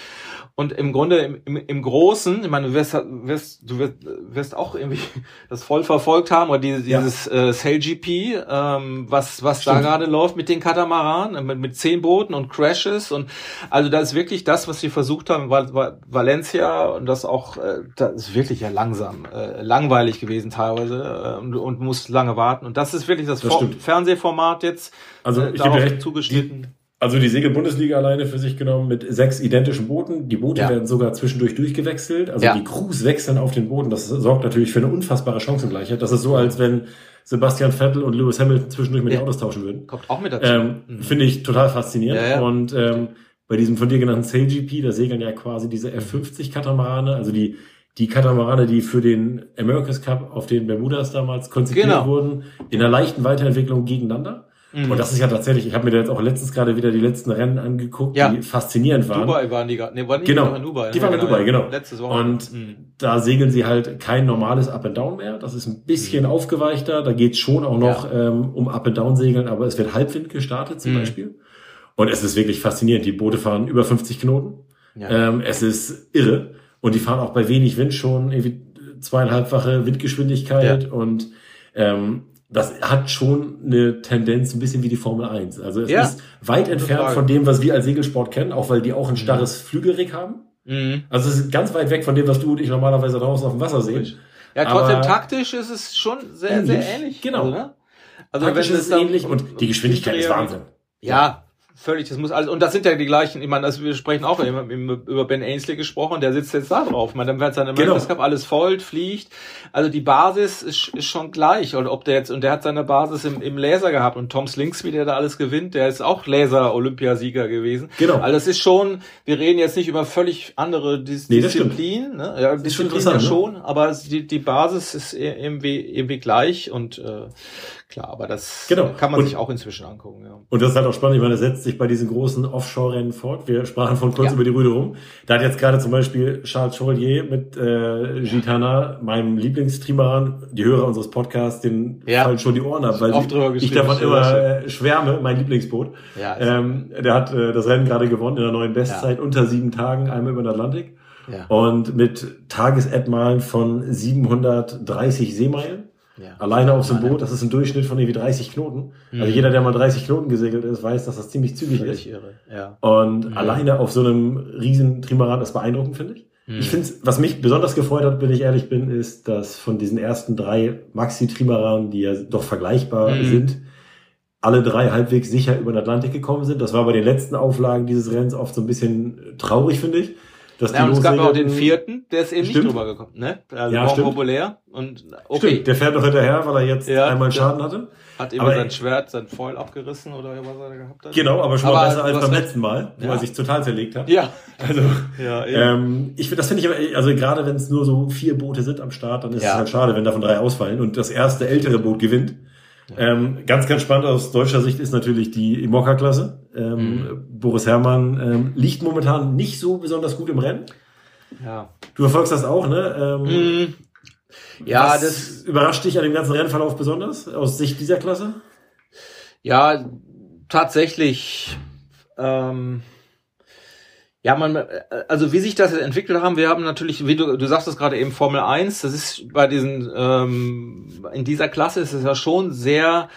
und im Grunde im, im, im Großen, ich meine, du wirst, wirst, du wirst, wirst auch irgendwie das voll verfolgt haben, oder dieses, ja. dieses äh, SailGP, ähm, was, was da gerade läuft mit den Katamaranen, äh, mit, mit zehn Booten und Crashes. Und also das ist wirklich das, was sie versucht haben, Val Val Valencia und das auch, äh, das ist wirklich ja langsam, äh, langweilig gewesen teilweise äh, und, und muss lange warten. Und das ist wirklich das, das Fernsehformat jetzt. Also äh, ich recht, zugeschnitten. Also die Segel-Bundesliga alleine für sich genommen mit sechs identischen Booten. Die Boote ja. werden sogar zwischendurch durchgewechselt. Also ja. die Crews wechseln auf den Booten. Das sorgt natürlich für eine unfassbare Chancengleichheit. Das ist so, als wenn Sebastian Vettel und Lewis Hamilton zwischendurch mit ja. den Autos tauschen würden. Kommt auch mit dazu. Ähm, mhm. Finde ich total faszinierend. Und ähm, bei diesem von dir genannten SailGP, da segeln ja quasi diese F50-Katamarane, also die die Katamarane, die für den America's Cup auf den Bermudas damals konzipiert Genau. wurden, in einer leichten Weiterentwicklung gegeneinander. Mhm. Und das ist ja tatsächlich, ich habe mir da jetzt auch letztens gerade wieder die letzten Rennen angeguckt, Ja. die faszinierend waren. Dubai waren die gerade. Nee, waren nicht Genau. in Dubai. Die waren in Dubai, genau. Letztes Woche. Und Mhm. da segeln sie halt kein normales Up and Down mehr. Das ist ein bisschen aufgeweichter. Da geht's schon auch noch ähm, um Up and Down segeln, aber es wird Halbwind gestartet zum Mhm. Beispiel. Und es ist wirklich faszinierend. Die Boote fahren über 50 Knoten. Ja. Ähm, es ist irre. Und die fahren auch bei wenig Wind schon irgendwie zweieinhalbfache Windgeschwindigkeit und ähm, das hat schon eine Tendenz ein bisschen wie die Formel 1. Also es Ja. ist weit entfernt Frage. von dem, was wir als Segelsport kennen, auch weil die auch ein starres Flügelrig haben. Mhm. Also es ist ganz weit weg von dem, was du und ich normalerweise draußen auf dem Wasser sehen. Ja, trotzdem Aber taktisch ist es schon sehr, ähnlich. sehr ähnlich. Genau. Also, ne? also Taktisch wenn ist es ähnlich und die Geschwindigkeit ist Wahnsinn. Ja, völlig. Das muss alles. Und das sind ja die gleichen. Ich meine, das, wir sprechen auch über Ben Ainsley gesprochen. Der sitzt jetzt da drauf. Meine, dann wird sein America's Genau. Cup alles folgt, fliegt. Also die Basis ist, ist schon gleich. Und ob der jetzt und der hat seine Basis im, im Laser gehabt und Tom Slingsby, der da alles gewinnt, der ist auch Laser-Olympiasieger gewesen. Genau. Also das ist schon. Wir reden jetzt nicht über völlig andere Dis Nee. Disziplinen. Ne? Ja, ist schon Disziplinen ja interessant, schon, aber es- die, die Basis ist irgendwie, irgendwie gleich und äh, klar. Aber das Genau. kann man Und- sich auch inzwischen angucken. Ja. Und das ist halt auch spannend. Ich meine, das setzt sich bei diesen großen Offshore-Rennen fort. Wir sprachen von kurz Ja. über die Rüde rum. Da hat jetzt gerade zum Beispiel Charles Chevalier mit äh, Gitana, meinem Lieblingstrimaran, die Hörer unseres Podcasts, den Ja. fallen schon die Ohren ab, weil ich geschrieben, davon immer äh, schwärme, mein Lieblingsboot. Ja, ähm, der hat äh, das Rennen gerade gewonnen in der neuen Bestzeit unter sieben Tagen, einmal über den Atlantik. Ja. Und mit Tagesetmalen von 730 Seemeilen. Ja. Alleine auf so einem Boot, das ist ein Durchschnitt von irgendwie 30 Knoten. Also jeder, der mal 30 Knoten gesegelt ist, weiß, dass das ziemlich zügig Völlig ist. irre. Ja. Und alleine auf so einem riesen Trimaran ist beeindruckend, finde ich. Ich finde, was mich besonders gefreut hat, wenn ich ehrlich bin, ist, dass von diesen ersten drei Maxi-Trimaranen, die ja doch vergleichbar Mhm. sind, alle drei halbwegs sicher über den Atlantik gekommen sind. Das war bei den letzten Auflagen dieses Rennens oft so ein bisschen traurig, finde ich. Dass Ja, und es gab auch den vierten, der ist eben Stimmt. nicht drüber gekommen, ne? Also Ja, Grand stimmt. populär und okay, Stimmt, der fährt noch hinterher, weil er jetzt Ja, einmal der- Schaden hatte. hat eben aber- sein Schwert, sein Foil abgerissen oder was er da gehabt hat. Genau, aber schon mal Aber besser du als beim letzten Mal, wo Ja. er sich total zerlegt hat. Ja. Also, Ja, eben. ähm, ich das finde ich, aber- also gerade wenn es nur so vier Boote sind am Start, dann ist Ja. es halt schade, wenn davon drei ausfallen und das erste ältere Boot gewinnt. Ähm, ganz, ganz spannend aus deutscher Sicht ist natürlich die Imokka-Klasse. Ähm, Mhm. Boris Herrmann ähm, liegt momentan nicht so besonders gut im Rennen. ja. Du verfolgst das auch, ne? Ähm, Mhm. Ja, das, überrascht dich an dem ganzen Rennverlauf besonders aus Sicht dieser Klasse? ja, tatsächlich, ähm, ja, man, äh, also wie sich das entwickelt haben, wir haben natürlich, wie du, du sagst es gerade eben Formel 1, das ist bei diesen, ähm, in dieser Klasse ist es ja schon sehr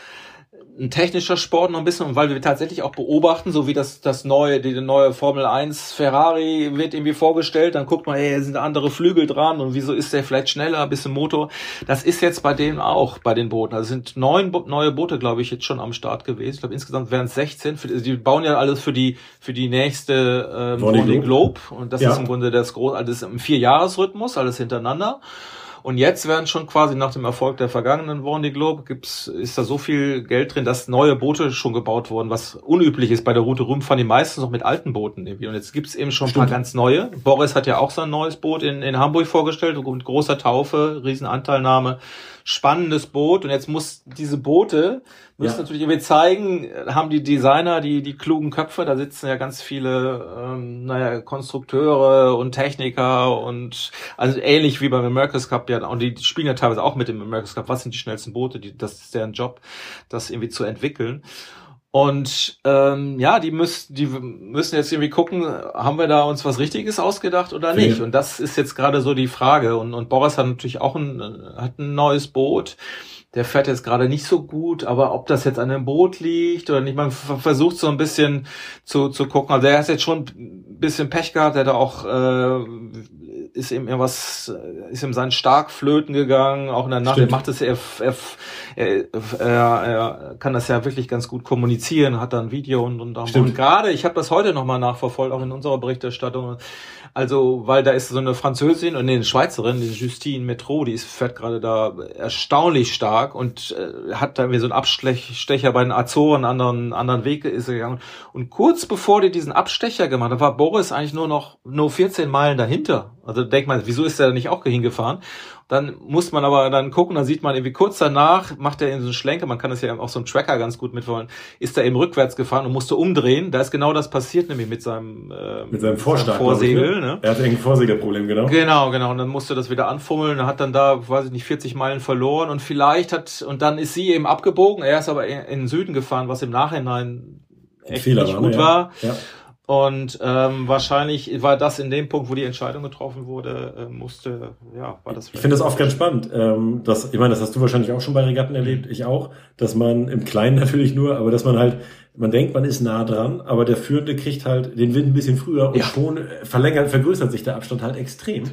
ein technischer Sport noch ein bisschen, und weil wir tatsächlich auch beobachten, so wie das, das neue, die neue Formel 1 Ferrari wird irgendwie vorgestellt, dann guckt man, da sind andere Flügel dran und wieso ist der vielleicht schneller, ein bisschen Motor. Das ist jetzt bei denen auch, bei den Booten. Also sind neun Bo neue Boote, glaube ich, jetzt schon am Start gewesen. Ich glaube, insgesamt wären es 16. Für, die bauen ja alles für die, für die nächste Vendée Vendée Globe. Und das Ja. ist im Grunde das große, alles im Vierjahresrhythmus, alles hintereinander. Und jetzt werden schon quasi nach dem Erfolg der vergangenen Vendée Globe gibt's, ist da so viel Geld drin, dass neue Boote schon gebaut wurden, was unüblich ist. Bei der Route Rum fahren die meistens noch mit alten Booten irgendwie. Und jetzt gibt's eben schon ein paar ganz neue. Boris hat ja auch sein neues Boot in, in Hamburg vorgestellt, mit großer Taufe, Riesenanteilnahme. Spannendes Boot. Und jetzt muss diese Boote, müssen Ja. natürlich irgendwie zeigen, haben die Designer, die, die klugen Köpfe, da sitzen ja ganz viele, ähm, naja, Konstrukteure und Techniker und also ähnlich wie beim America's Cup ja, und die spielen ja teilweise auch mit dem America's Cup, was sind die schnellsten Boote, die, das ist deren Job, das irgendwie zu entwickeln. Und ähm, ja, die müssen, die müssen jetzt irgendwie gucken, haben wir da uns was Richtiges ausgedacht oder nicht? Ja. Und das ist jetzt gerade so die Frage. Und, und Boris hat natürlich auch ein, hat ein neues Boot. Der fährt jetzt gerade nicht so gut, aber ob das jetzt an dem Boot liegt oder nicht, man versucht so ein bisschen zu, zu gucken. Also er hat jetzt schon ein bisschen Pech gehabt, er hat auch äh, ist ihm irgendwas, äh, ist ihm sein Stark flöten gegangen, auch in der Nacht. Stimmt. Er macht es, er, er, er, er, kann das ja wirklich ganz gut kommunizieren, hat da ein Video und und, Stimmt. und gerade, ich habe das heute nochmal nachverfolgt, auch in unserer Berichterstattung. Also, weil da ist so eine Französin und nee, eine Schweizerin, die Justine Metro, die ist, fährt gerade da erstaunlich stark und äh, hat da irgendwie so einen Abstecher bei den Azoren, anderen, anderen Weg ist gegangen. Und kurz bevor die diesen Abstecher gemacht hat, war Boris eigentlich nur noch nur 14 Meilen dahinter. Also denkt man, wieso ist er da nicht auch hingefahren? Dann muss man aber dann gucken, dann sieht man irgendwie kurz danach, macht er in so einen Schlenker, man kann das ja auch so einen Tracker ganz gut mitwollen, ist er eben rückwärts gefahren und musste umdrehen. Da ist genau das passiert, nämlich mit seinem, äh, mit seinem Vorstark, Vorsegel. Ich, ne? Er hatte ein Vorsegelproblem, genau. Genau, genau. Und dann musste das wieder anfummeln, hat dann da, weiß ich nicht, 40 Meilen verloren und vielleicht hat, und dann ist sie eben abgebogen. Er ist aber in, den Süden gefahren, was im Nachhinein echt Fehler nicht war, gut ne? war. Ja. Und ähm, wahrscheinlich war das in dem Punkt, wo die Entscheidung getroffen wurde, äh, musste, ja, war das. Ich finde das oft ganz spannend. Ähm, dass, ich meine, das hast du wahrscheinlich auch schon bei Regatten erlebt, ich auch, dass man im Kleinen natürlich nur, aber dass man halt, man denkt, man ist nah dran, aber der Führende kriegt halt den Wind ein bisschen früher und ja. schon verlängert, vergrößert sich der Abstand halt extrem.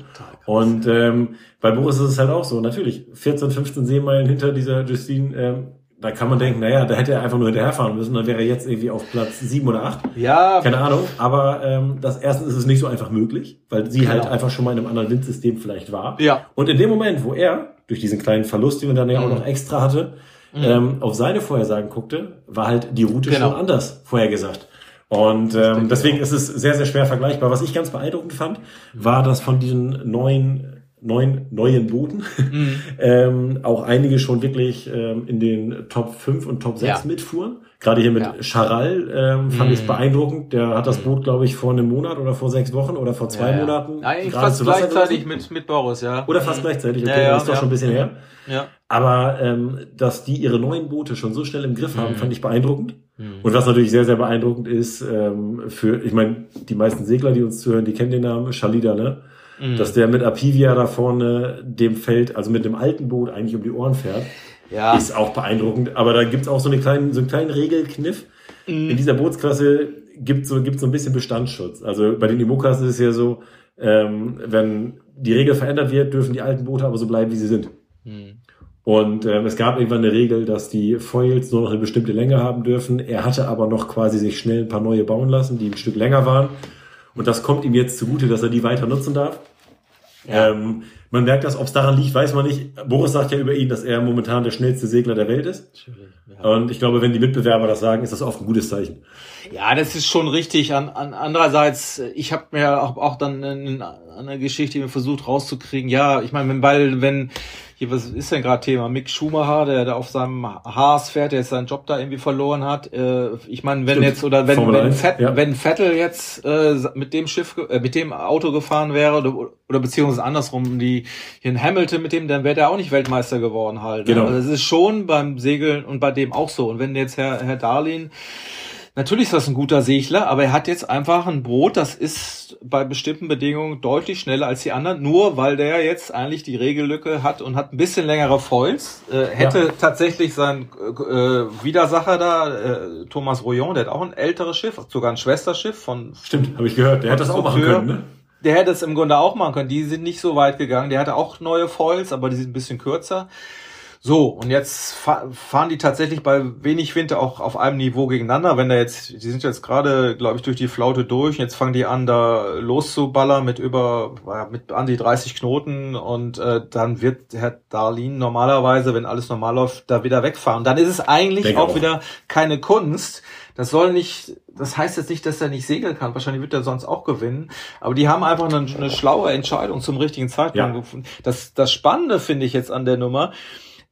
Und ähm, bei Boris ist es halt auch so, natürlich, 14, 15 Seemeilen hinter dieser Justine ähm, da kann man denken, naja, da hätte er einfach nur hinterherfahren müssen, dann wäre er jetzt irgendwie auf Platz sieben oder acht. Ja. Keine Ahnung. Aber ähm, das erstens ist es nicht so einfach möglich, weil sie halt genau. halt einfach schon mal in einem anderen Windsystem vielleicht war. Ja. Und in dem Moment, wo er durch diesen kleinen Verlust, den er dann ja auch mhm. noch extra hatte, mhm. ähm, auf seine Vorhersagen guckte, war halt die Route genau. schon anders vorhergesagt. Und ähm, deswegen ist es sehr, sehr schwer vergleichbar. Was ich ganz beeindruckend fand, war, dass von diesen neuen neun neuen Booten. Mhm. ähm, auch einige schon wirklich ähm, in den Top 5 und Top 6 ja. mitfuhren. Gerade hier mit ja. Charal ähm, fand mhm. ich beeindruckend. Der hat das mhm. Boot, glaube ich, vor einem Monat oder vor sechs Wochen oder vor zwei ja, Monaten. Eigentlich fast gleichzeitig mit, mit Boris, ja. Oder fast mhm. gleichzeitig, okay, das ist doch schon ein bisschen her. Ja. Aber ähm, dass die ihre neuen Boote schon so schnell im Griff haben, mhm. fand ich beeindruckend. Mhm. Und was natürlich sehr, sehr beeindruckend ist, ähm, für, ich meine, die meisten Segler, die uns zuhören, die kennen den Namen, Shalida, ne? Mhm. dass der mit Apivia da vorne dem Feld, also mit dem alten Boot eigentlich um die Ohren fährt. Ja. Ist auch beeindruckend. Aber da gibt's auch so, eine kleinen, so einen kleinen Regelkniff. Mhm. In dieser Bootsklasse gibt so, gibt's so ein bisschen Bestandsschutz. Also bei den Imokas ist es ja so, ähm, wenn die Regel verändert wird, dürfen die alten Boote aber so bleiben, wie sie sind. Mhm. Und ähm, es gab irgendwann eine Regel, dass die Foils nur noch eine bestimmte Länge haben dürfen. Er hatte aber noch quasi sich schnell ein paar neue bauen lassen, die ein Stück länger waren. Und das kommt ihm jetzt zugute, dass er die weiter nutzen darf. Ja. Ähm, man merkt das, ob es daran liegt, weiß man nicht. Boris sagt ja über ihn, dass er momentan der schnellste Segler der Welt ist. Ja. Und ich glaube, wenn die Mitbewerber das sagen, ist das oft ein gutes Zeichen. Ja, das ist schon richtig. An, an andererseits, ich habe mir auch, auch dann eine, eine Geschichte versucht rauszukriegen. Ja, ich meine, weil wenn hier, was ist denn gerade Thema? Mick Schumacher, der da auf seinem Haas fährt, der jetzt seinen Job da irgendwie verloren hat. Äh, ich meine, wenn Stimmt. jetzt oder wenn wenn, Fett, ja. wenn Vettel jetzt äh, mit dem Schiff, äh, mit dem Auto gefahren wäre oder, oder beziehungsweise andersrum, die hier in Hamilton mit dem, dann wäre der auch nicht Weltmeister geworden halt. Genau. Also es ist schon beim Segeln und bei dem auch so. Und wenn jetzt Herr Herr Darlin Natürlich ist das ein guter Segler, aber er hat jetzt einfach ein Boot, das ist bei bestimmten Bedingungen deutlich schneller als die anderen, nur weil der jetzt eigentlich die Regellücke hat und hat ein bisschen längere Foils. Äh, hätte ja. tatsächlich sein äh, Widersacher da, äh, Thomas Rouillon, der hat auch ein älteres Schiff, sogar ein Schwesterschiff von... Stimmt, habe ich gehört, der hätte das auch machen können, ne? Der hätte es im Grunde auch machen können. Die sind nicht so weit gegangen. Der hatte auch neue Foils, aber die sind ein bisschen kürzer. So, und jetzt fahren die tatsächlich bei wenig Wind auch auf einem Niveau gegeneinander. Wenn da jetzt, die sind jetzt gerade, glaube ich, durch die Flaute durch. Und jetzt fangen die an, da loszuballern mit über, mit an die 30 Knoten. Und äh, dann wird Herr Darlin normalerweise, wenn alles normal läuft, da wieder wegfahren. Dann ist es eigentlich auch, auch wieder keine Kunst. Das soll nicht, das heißt jetzt nicht, dass er nicht segeln kann. Wahrscheinlich wird er sonst auch gewinnen. Aber die haben einfach eine, eine schlaue Entscheidung zum richtigen Zeitpunkt ja. gefunden. Das, das Spannende finde ich jetzt an der Nummer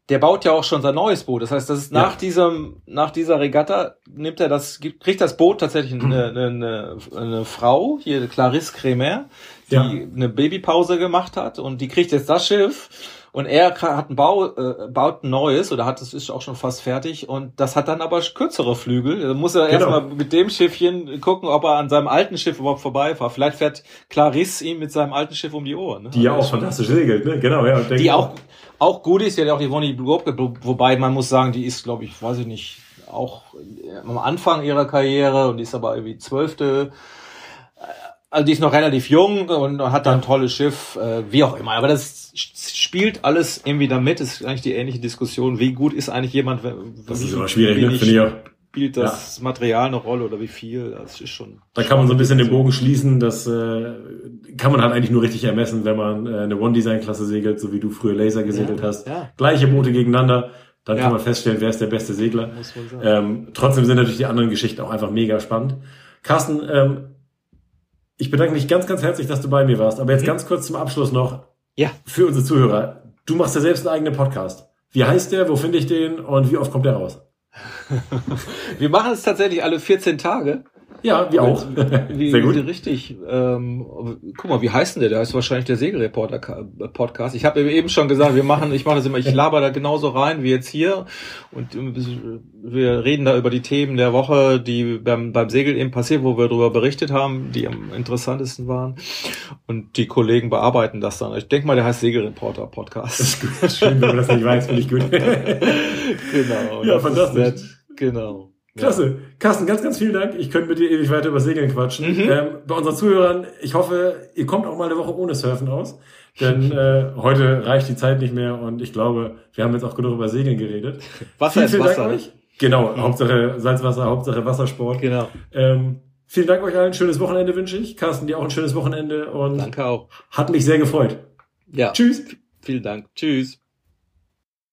der baut ja auch schon sein neues Boot. Das heißt, das ist nach ja. diesem, nach dieser Regatta nimmt er das, kriegt das Boot tatsächlich eine, eine, eine Frau, hier Clarisse Kremer, die ja. eine Babypause gemacht hat und die kriegt jetzt das Schiff und er hat ein Bau, äh, baut ein neues oder hat es ist auch schon fast fertig und das hat dann aber kürzere Flügel. Da muss er genau. erstmal mit dem Schiffchen gucken, ob er an seinem alten Schiff überhaupt vorbeifährt. Vielleicht fährt Clarisse ihm mit seinem alten Schiff um die Ohren. Ne? Die ja auch fantastisch segelt, ne? Genau, ja. Die auch, auch gut ist, ja auch die Bonnie Blue wobei man muss sagen, die ist, glaube ich, weiß ich nicht, auch am Anfang ihrer Karriere und die ist aber irgendwie zwölfte also die ist noch relativ jung und hat dann ein tolles Schiff, äh, wie auch immer. Aber das spielt alles irgendwie damit. Das ist eigentlich die ähnliche Diskussion. Wie gut ist eigentlich jemand? Das ist immer schwierig, ne? finde ich auch. Spielt das ja. Material eine Rolle oder wie viel? Das ist schon. Da kann man so ein bisschen den Bogen schließen. Das äh, kann man halt eigentlich nur richtig ermessen, wenn man äh, eine One-Design-Klasse segelt, so wie du früher Laser gesegelt ja, hast. Ja. Gleiche Boote gegeneinander. Dann kann man feststellen, wer ist der beste Segler. Ähm, trotzdem sind natürlich die anderen Geschichten auch einfach mega spannend. Carsten, ähm, ich bedanke mich ganz, ganz herzlich, dass du bei mir warst. Aber jetzt mhm. ganz kurz zum Abschluss noch. Ja. Für unsere Zuhörer. Du machst ja selbst einen eigenen Podcast. Wie heißt der? Wo finde ich den? Und wie oft kommt der raus? Wir machen es tatsächlich alle 14 Tage. Ja, wir auch. Wie, Sehr gut. Richtig. Ähm, guck mal, wie heißt denn der? Der heißt wahrscheinlich der Segelreporter Podcast. Ich habe eben schon gesagt, wir machen, ich mache das immer, ich laber da genauso rein wie jetzt hier und wir reden da über die Themen der Woche, die beim, beim Segel eben passiert, wo wir darüber berichtet haben, die am interessantesten waren. Und die Kollegen bearbeiten das dann. Ich denke mal, der heißt Segelreporter Podcast. Das ist gut. Schön, wenn man das nicht weiß, finde ich gut. genau. Ja, fantastisch. Genau. Klasse. Carsten, ganz, ganz vielen Dank. Ich könnte mit dir ewig weiter über Segeln quatschen. Mhm. Ähm, bei unseren Zuhörern, ich hoffe, ihr kommt auch mal eine Woche ohne Surfen aus. Denn äh, heute reicht die Zeit nicht mehr und ich glaube, wir haben jetzt auch genug über Segeln geredet. Wasser vielen, vielen Wasser. Dank euch. Genau, mhm. Hauptsache Salzwasser, Hauptsache Wassersport. Genau. Ähm, vielen Dank euch allen. Schönes Wochenende wünsche ich. Carsten, dir auch ein schönes Wochenende und Danke auch. Hat mich sehr gefreut. Ja. Tschüss. Vielen Dank. Tschüss.